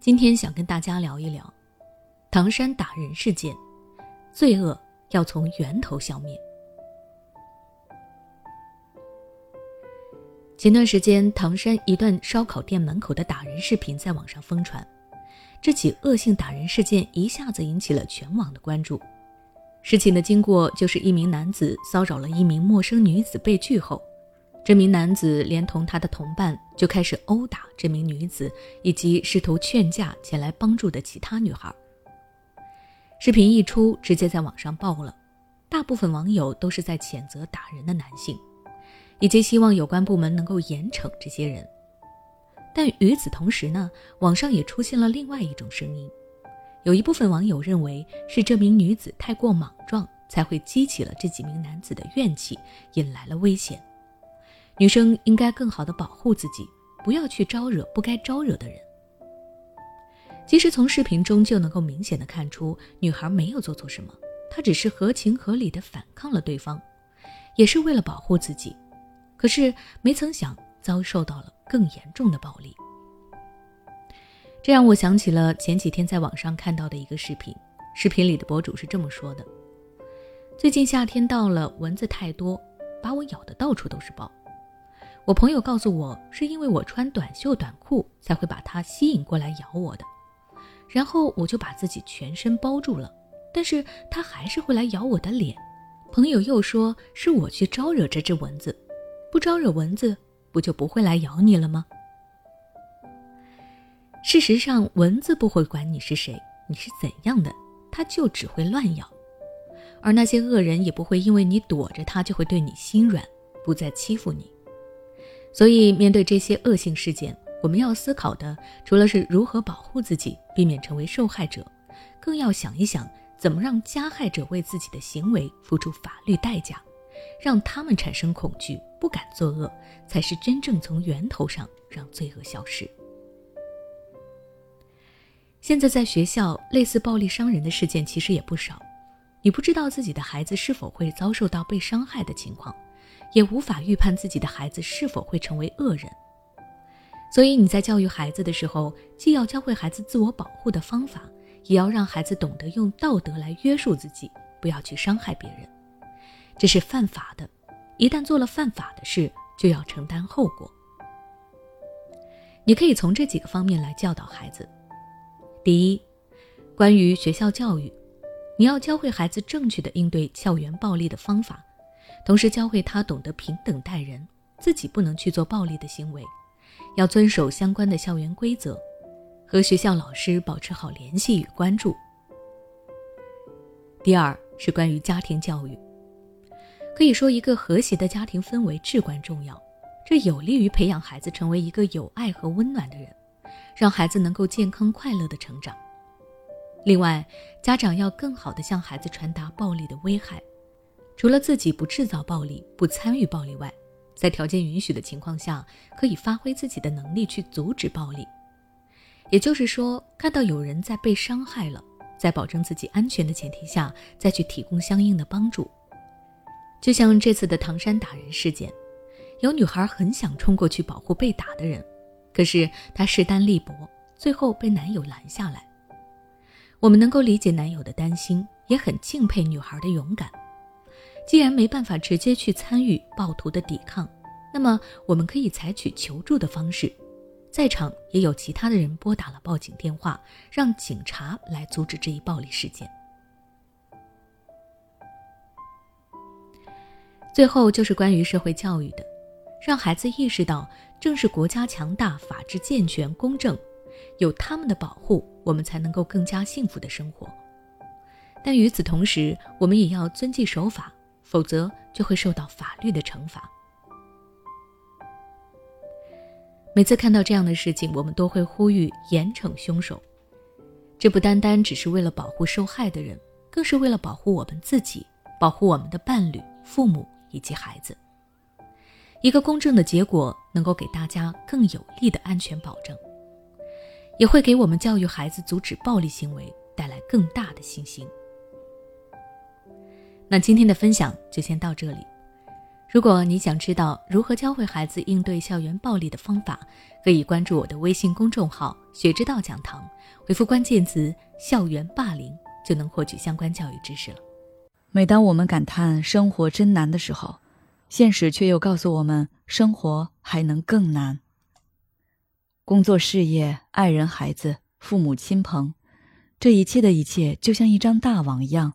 今天想跟大家聊一聊唐山打人事件，罪恶要从源头消灭。前段时间，唐山一段烧烤店门口的打人视频在网上疯传，这起恶性打人事件一下子引起了全网的关注。事情的经过就是一名男子骚扰了一名陌生女子被拒后。这名男子连同他的同伴就开始殴打这名女子，以及试图劝架前来帮助的其他女孩。视频一出，直接在网上爆了，大部分网友都是在谴责打人的男性，以及希望有关部门能够严惩这些人。但与此同时呢，网上也出现了另外一种声音，有一部分网友认为是这名女子太过莽撞，才会激起了这几名男子的怨气，引来了危险。女生应该更好的保护自己，不要去招惹不该招惹的人。其实从视频中就能够明显的看出，女孩没有做错什么，她只是合情合理的反抗了对方，也是为了保护自己。可是没曾想遭受到了更严重的暴力。这让我想起了前几天在网上看到的一个视频，视频里的博主是这么说的：“最近夏天到了，蚊子太多，把我咬的到处都是包。”我朋友告诉我，是因为我穿短袖短裤才会把它吸引过来咬我的，然后我就把自己全身包住了，但是它还是会来咬我的脸。朋友又说是我去招惹这只蚊子，不招惹蚊子，不就不会来咬你了吗？事实上，蚊子不会管你是谁，你是怎样的，它就只会乱咬，而那些恶人也不会因为你躲着它就会对你心软，不再欺负你。所以，面对这些恶性事件，我们要思考的除了是如何保护自己，避免成为受害者，更要想一想怎么让加害者为自己的行为付出法律代价，让他们产生恐惧，不敢作恶，才是真正从源头上让罪恶消失。现在在学校，类似暴力伤人的事件其实也不少，你不知道自己的孩子是否会遭受到被伤害的情况。也无法预判自己的孩子是否会成为恶人，所以你在教育孩子的时候，既要教会孩子自我保护的方法，也要让孩子懂得用道德来约束自己，不要去伤害别人。这是犯法的，一旦做了犯法的事，就要承担后果。你可以从这几个方面来教导孩子：第一，关于学校教育，你要教会孩子正确的应对校园暴力的方法。同时教会他懂得平等待人，自己不能去做暴力的行为，要遵守相关的校园规则，和学校老师保持好联系与关注。第二是关于家庭教育，可以说一个和谐的家庭氛围至关重要，这有利于培养孩子成为一个有爱和温暖的人，让孩子能够健康快乐的成长。另外，家长要更好的向孩子传达暴力的危害。除了自己不制造暴力、不参与暴力外，在条件允许的情况下，可以发挥自己的能力去阻止暴力。也就是说，看到有人在被伤害了，在保证自己安全的前提下，再去提供相应的帮助。就像这次的唐山打人事件，有女孩很想冲过去保护被打的人，可是她势单力薄，最后被男友拦下来。我们能够理解男友的担心，也很敬佩女孩的勇敢。既然没办法直接去参与暴徒的抵抗，那么我们可以采取求助的方式。在场也有其他的人拨打了报警电话，让警察来阻止这一暴力事件。最后就是关于社会教育的，让孩子意识到，正是国家强大、法治健全、公正，有他们的保护，我们才能够更加幸福的生活。但与此同时，我们也要遵纪守法。否则就会受到法律的惩罚。每次看到这样的事情，我们都会呼吁严惩凶手。这不单单只是为了保护受害的人，更是为了保护我们自己，保护我们的伴侣、父母以及孩子。一个公正的结果，能够给大家更有力的安全保证，也会给我们教育孩子阻止暴力行为带来更大的信心。那今天的分享就先到这里。如果你想知道如何教会孩子应对校园暴力的方法，可以关注我的微信公众号“学之道讲堂”，回复关键词“校园霸凌”就能获取相关教育知识了。每当我们感叹生活真难的时候，现实却又告诉我们，生活还能更难。工作、事业、爱人、孩子、父母亲朋，这一切的一切，就像一张大网一样，